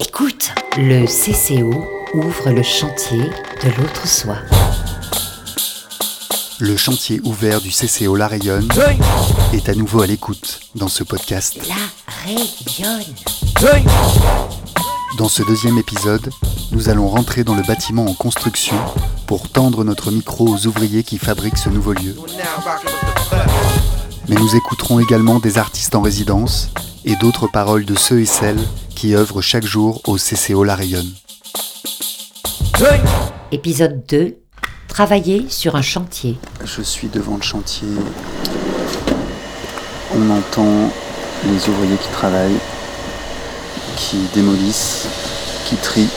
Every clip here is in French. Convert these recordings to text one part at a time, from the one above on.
Écoute, le CCO ouvre le chantier de l'autre soi. Le chantier ouvert du CCO La Rayonne est à nouveau à l'écoute dans ce podcast. La rayonne. Dans ce deuxième épisode, nous allons rentrer dans le bâtiment en construction pour tendre notre micro aux ouvriers qui fabriquent ce nouveau lieu. Mais nous écouterons également des artistes en résidence et d'autres paroles de ceux et celles qui œuvrent chaque jour au CCO La Rayonne. Épisode 2. Travailler sur un chantier. Je suis devant le chantier. On entend les ouvriers qui travaillent, qui démolissent, qui trient.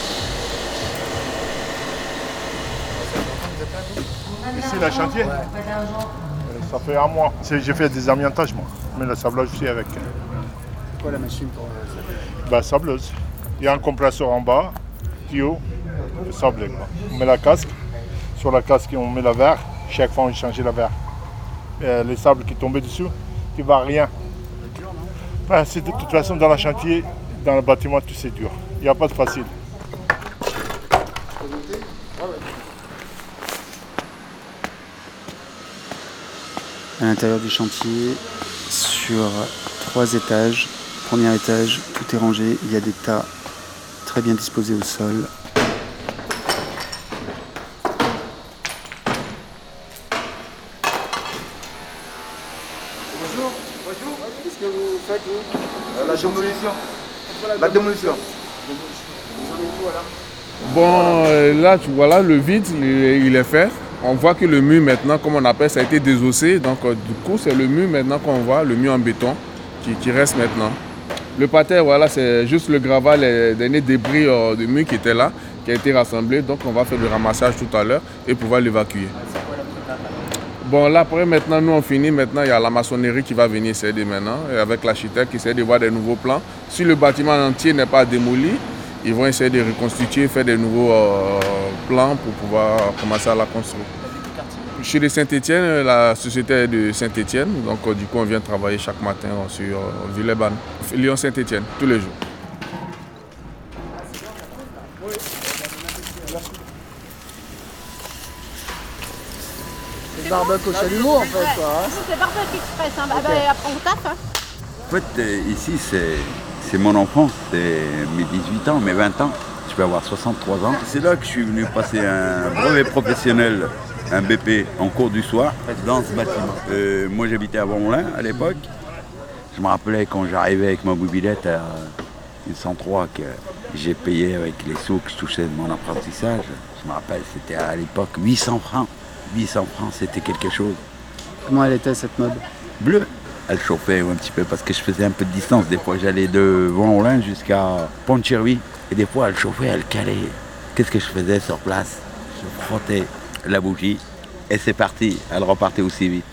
Ici, le chantier Ça fait un mois. J'ai fait des amiantages, moi. Mais le sablage aussi avec. C'est quoi la machine pour euh, Bah, sableuse. Il y a un compresseur en bas, tuyau, le sablé. Quoi. On met la casque. Sur la casque, on met la verre. Chaque fois, on change la verre. Et les sables qui tombaient dessus, qui va rien. Bah, c'est de toute façon, dans le chantier, dans le bâtiment, tout c'est dur. Il n'y a pas de facile. À l'intérieur du chantier, sur trois étages. Premier étage, tout est rangé. Il y a des tas très bien disposés au sol. Bonjour. Bonjour. Qu'est-ce que vous faites vous La démolition. La démolition. Bon, euh, là, tu vois là, le vide, il est, il est fait. On voit que le mur maintenant, comme on appelle, ça a été désossé. Donc, euh, du coup, c'est le mur maintenant qu'on voit, le mur en béton, qui, qui reste maintenant. Le parterre, voilà, c'est juste le gravat, les derniers débris euh, de mur qui étaient là, qui a été rassemblé. Donc, on va faire le ramassage tout à l'heure et pouvoir l'évacuer. Bon, là, après, maintenant, nous, on finit. Maintenant, il y a la maçonnerie qui va venir s'aider maintenant, avec l'architecte qui essaie de voir des nouveaux plans. Si le bâtiment entier n'est pas démoli, ils vont essayer de reconstituer, faire des nouveaux euh, plans pour pouvoir commencer à la construire. Je suis de Saint-Étienne, la société est de Saint-Étienne. Donc, euh, du coup, on vient travailler chaque matin euh, sur euh, Villeurbanne, Lyon-Saint-Étienne, tous les jours. C'est barbecue au chalumeau en fait quoi. hein. C'est barbecue express, hein. bah, bah, après on taffe. Hein. En fait, euh, ici, c'est, c'est mon enfance, c'est mes 18 ans, mes 20 ans. Je vais avoir 63 ans. C'est là que je suis venu passer un brevet professionnel, un BP, en cours du soir, dans ce bâtiment. Euh, moi, j'habitais à Bonlin à l'époque. Je me rappelais quand j'arrivais avec ma mobilette à une 103 que j'ai payé avec les sous que je touchais de mon apprentissage. Je me rappelle, c'était à l'époque 800 francs. 800 francs, c'était quelque chose Comment elle était cette mode bleu. Elle chauffait un petit peu parce que je faisais un peu de distance. Des fois, j'allais de Vonlin jusqu'à Pont-de-Cherry. Et des fois, elle chauffait, elle calait. Qu'est-ce que je faisais sur place? Je frottais la bougie et c'est parti. Elle repartait aussi vite.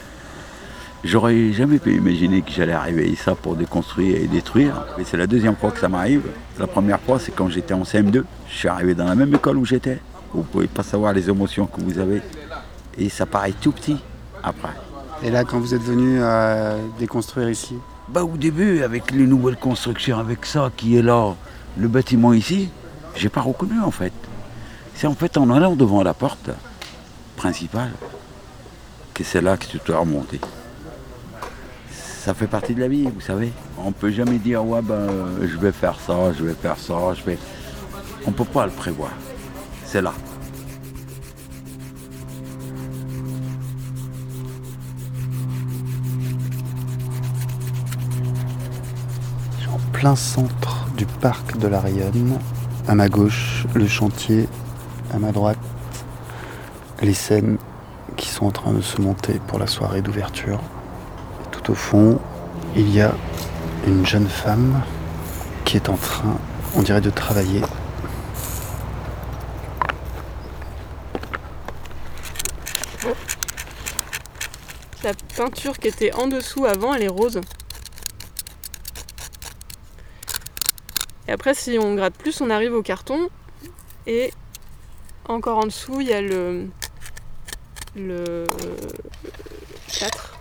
J'aurais jamais pu imaginer que j'allais arriver ici pour déconstruire et détruire. Mais c'est la deuxième fois que ça m'arrive. La première fois, c'est quand j'étais en CM2. Je suis arrivé dans la même école où j'étais. Vous pouvez pas savoir les émotions que vous avez. Et ça paraît tout petit après. Et là quand vous êtes venu euh, déconstruire ici, Bah, au début, avec les nouvelles constructions, avec ça qui est là, le bâtiment ici, j'ai pas reconnu en fait. C'est en fait en allant devant la porte que c'est là que tu dois remonter. Ça fait partie de la vie, vous savez. On peut jamais dire ouais ben je vais faire ça, je vais faire ça, je vais. On peut pas le prévoir. C'est là. En plein centre du parc de la Rayonne. À ma gauche, le chantier. À ma droite, les scènes qui sont en train de se monter pour la soirée d'ouverture. Tout au fond, il y a une jeune femme qui est en train, on dirait, de travailler. La peinture qui était en dessous avant, elle est rose. Et après, si on gratte plus, on arrive au carton. Et encore en dessous, il y a le, le 4.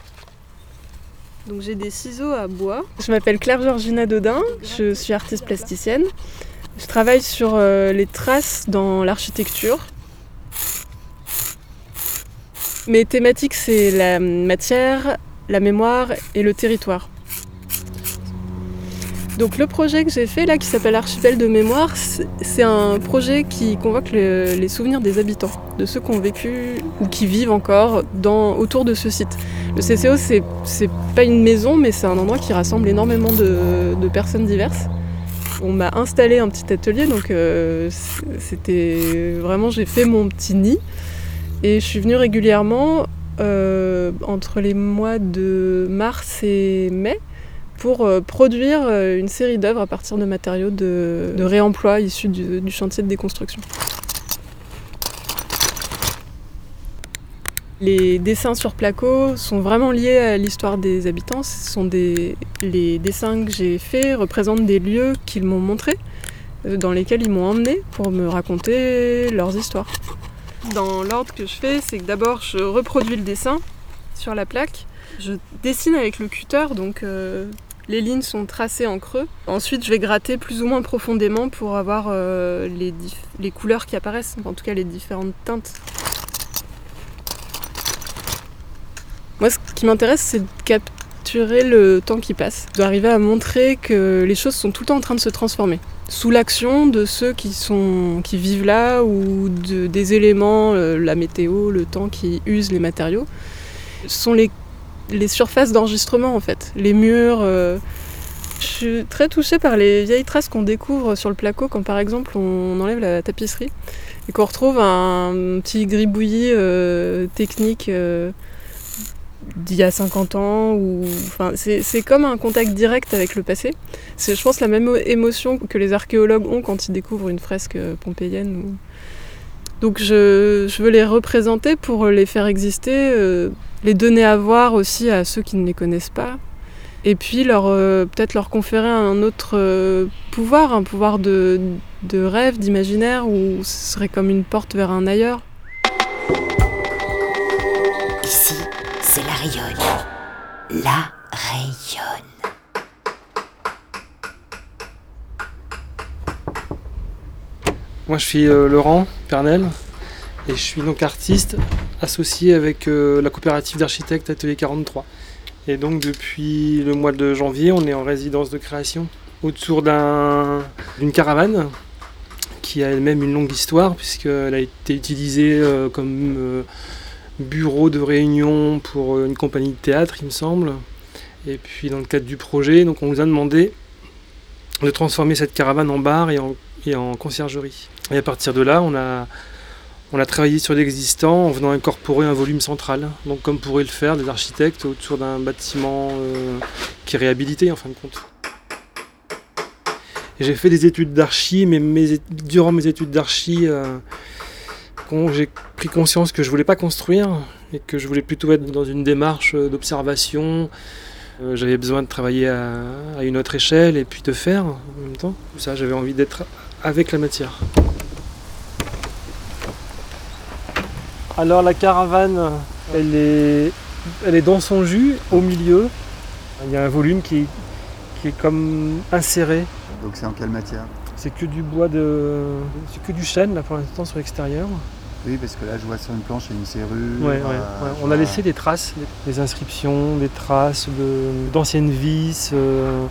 Donc j'ai des ciseaux à bois. Je m'appelle Claire Georgina Dodin, je suis artiste plasticienne. Je travaille sur euh, les traces dans l'architecture. Mes thématiques, c'est la matière, la mémoire et le territoire. Donc le projet que j'ai fait là, qui s'appelle Archipel de mémoire, c'est- un projet qui convoque le- les souvenirs des habitants, de ceux qui ont vécu ou qui vivent encore dans, autour de ce site. Le CCO, c'est pas une maison, mais c'est un endroit qui rassemble énormément de, de personnes diverses. On m'a installé un petit atelier, donc euh, c'était vraiment, j'ai fait mon petit nid. Et je suis venue régulièrement euh, entre les mois de mars et mai pour euh, produire euh, une série d'œuvres à partir de matériaux de, réemploi issus du, chantier de déconstruction. Les dessins sur placo sont vraiment liés à l'histoire des habitants. Ce sont les dessins que j'ai faits représentent des lieux qu'ils m'ont montrés, euh, dans lesquels ils m'ont emmené pour me raconter leurs histoires. Dans l'ordre que je fais, c'est que d'abord je reproduis le dessin sur la plaque. Je dessine avec le cutter, donc euh, les lignes sont tracées en creux. Ensuite, je vais gratter plus ou moins profondément pour avoir euh, les, les couleurs qui apparaissent, en tout cas les différentes teintes. Moi, ce qui m'intéresse, c'est de capturer le temps qui passe, d'arriver à montrer que les choses sont tout le temps en train de se transformer. Sous l'action de ceux qui, sont, qui vivent là ou de- des éléments, euh, la météo, le temps qui usent les matériaux, sont les, les surfaces d'enregistrement en fait, les murs. euh. Je suis très touchée par les vieilles traces qu'on découvre sur le placo quand par exemple on enlève la tapisserie et qu'on retrouve un petit gribouillis euh, technique euh, d'il y a 50 ans. Ou... Enfin, c'est comme un contact direct avec le passé. C'est, je pense, la même émotion que les archéologues ont quand ils découvrent une fresque pompéienne. Donc je, veux les représenter pour les faire exister, euh, les donner à voir aussi à ceux qui ne les connaissent pas. Et puis euh, peut-être leur conférer un autre euh, pouvoir, un pouvoir de rêve, d'imaginaire, où ce serait comme une porte vers un ailleurs. Ici, c'est la rayonne. La rayonne. Moi, je suis euh, Laurent Pernel et je suis donc artiste associé avec euh, la coopérative d'architectes Atelier 43. Et donc, depuis le mois de janvier, on est en résidence de création autour d'un- d'une caravane qui a elle-même une longue histoire puisqu'elle a été utilisée euh, comme bureau de réunion pour une compagnie de théâtre, il me semble. Et puis, dans le cadre du projet, donc on nous a demandé de transformer cette caravane en bar et en, conciergerie. Et à partir de là, on a, on a travaillé sur l'existant en venant incorporer un volume central. Donc comme pourraient le faire des architectes autour d'un bâtiment euh, qui est réhabilité en fin de compte. J'ai fait des études d'archi, mais durant mes études d'archi, euh, j'ai pris conscience que je voulais pas construire et que je voulais plutôt être dans une démarche euh, d'observation. Euh, j'avais besoin de travailler à, à une autre échelle et puis de faire en même temps. Ça, j'avais envie d'être avec la matière. Alors la caravane, elle est, elle est dans son jus, au milieu. Il y a un volume qui est, qui est comme inséré. Donc c'est en quelle matière? C'est que du bois de. C'est que du chêne là pour l'instant sur l'extérieur. Oui, parce que là je vois sur une planche il y a une serrure. Ouais, ouais, euh, ouais. On a laissé des traces, des- inscriptions, des traces de- d'anciennes vis. euh,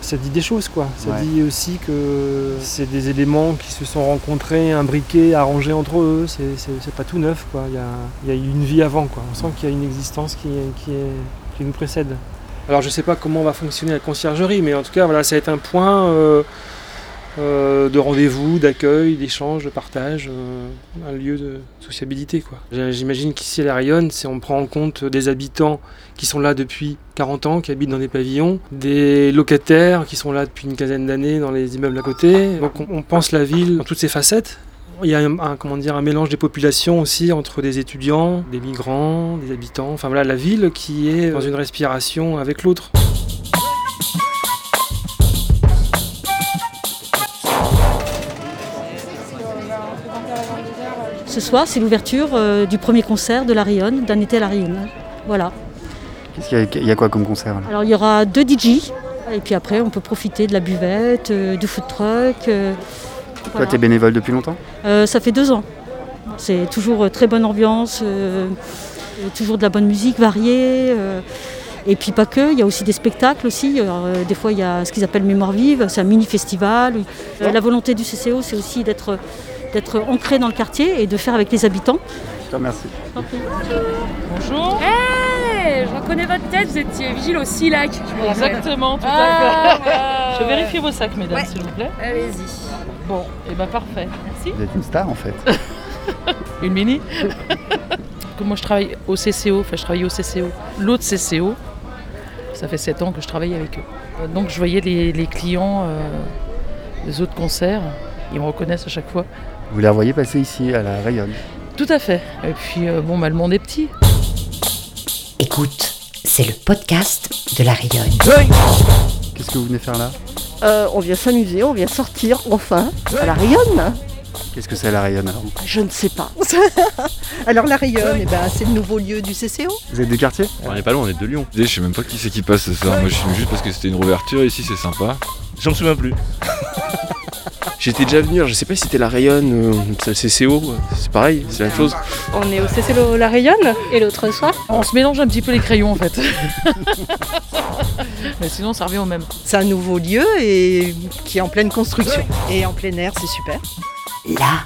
ça dit des choses quoi. Ça Ouais. dit aussi que c'est des éléments qui se sont rencontrés, imbriqués, arrangés entre eux. C'est, pas tout neuf quoi. Il y a, il y a eu une vie avant quoi. On sent qu'il y a une existence qui, est- qui, est- qui nous précède. Alors je sais pas comment va fonctionner la conciergerie, mais en tout cas voilà, ça va être un point euh, euh, de rendez-vous, d'accueil, d'échange, de partage, euh, un lieu de sociabilité. Quoi. J'imagine qu'ici à La Rayonne, c'est on prend en compte des habitants qui sont là depuis 40 ans, qui habitent dans des pavillons, des locataires qui sont là depuis une quinzaine d'années dans les immeubles à côté. Donc on, pense la ville dans toutes ses facettes. Il y a un- comment dire, un mélange des populations aussi entre des étudiants, des migrants, des habitants. Enfin voilà, la ville qui est dans une respiration avec l'autre. Ce soir, c'est l'ouverture euh, du premier concert de la Rayonne, d'un été à la Rayonne. Voilà. Qu'est-ce qu'il y a, il y a quoi comme concert là? Alors il y aura deux DJ. Et puis après, on peut profiter de la buvette, euh, du food truck. euh, Toi, voilà. t'es bénévole depuis longtemps? Euh, ça fait deux ans. C'est toujours euh, très bonne ambiance, euh, euh, toujours de la bonne musique variée. euh, et puis pas que, il y a aussi des spectacles aussi. Alors, euh, des fois, il y a ce qu'ils appellent Mémoire vive, c'est un mini-festival. Euh, la volonté du CCO, c'est aussi d'être d'être ancré dans le quartier et de faire avec les habitants. Je te remercie. Bonjour. Hey, je reconnais votre tête, vous étiez vigile au SILAC. Exactement, tout Ah, à fait. ouais. Je vais vérifier vos sacs, mesdames, Ouais. s'il vous plaît. Allez-y. Bon, et ben parfait. Merci. Vous êtes une star en fait. Une mini Moi, je travaille au CCO, enfin, je travaille au CCO. L'autre CCO, ça fait 7 ans que je travaille avec eux. Donc, je voyais les, les clients euh, des autres concerts, ils me reconnaissent à chaque fois. Vous les revoyez passer ici à la Rayonne. Tout à fait. Et puis, euh, bon, bah, le monde est petit. Écoute, c'est le podcast de la Rayonne. Qu'est-ce que vous venez faire là Euh, on vient s'amuser, on vient sortir, enfin, à la Rayonne. Qu'est-ce que c'est la Rayonne alors Je ne sais pas. Alors la Rayonne, eh ben, c'est le nouveau lieu du CCO. Vous êtes du quartier On n'est pas loin, on est de Lyon. Je sais même pas qui c'est qui passe ce soir. Moi je suis juste parce que c'était une rouverture ici, c'est sympa. J'en me souviens plus. J'étais déjà venu, je sais pas si c'était la Rayonne, euh, c'est le CCO, c'est pareil, c'est la même chose. On est au CCO La Rayonne et l'autre soir On se mélange un petit peu les crayons en fait. Mais sinon ça revient au même. C'est un nouveau lieu et qui est en pleine construction. Et en plein air, c'est super. Là,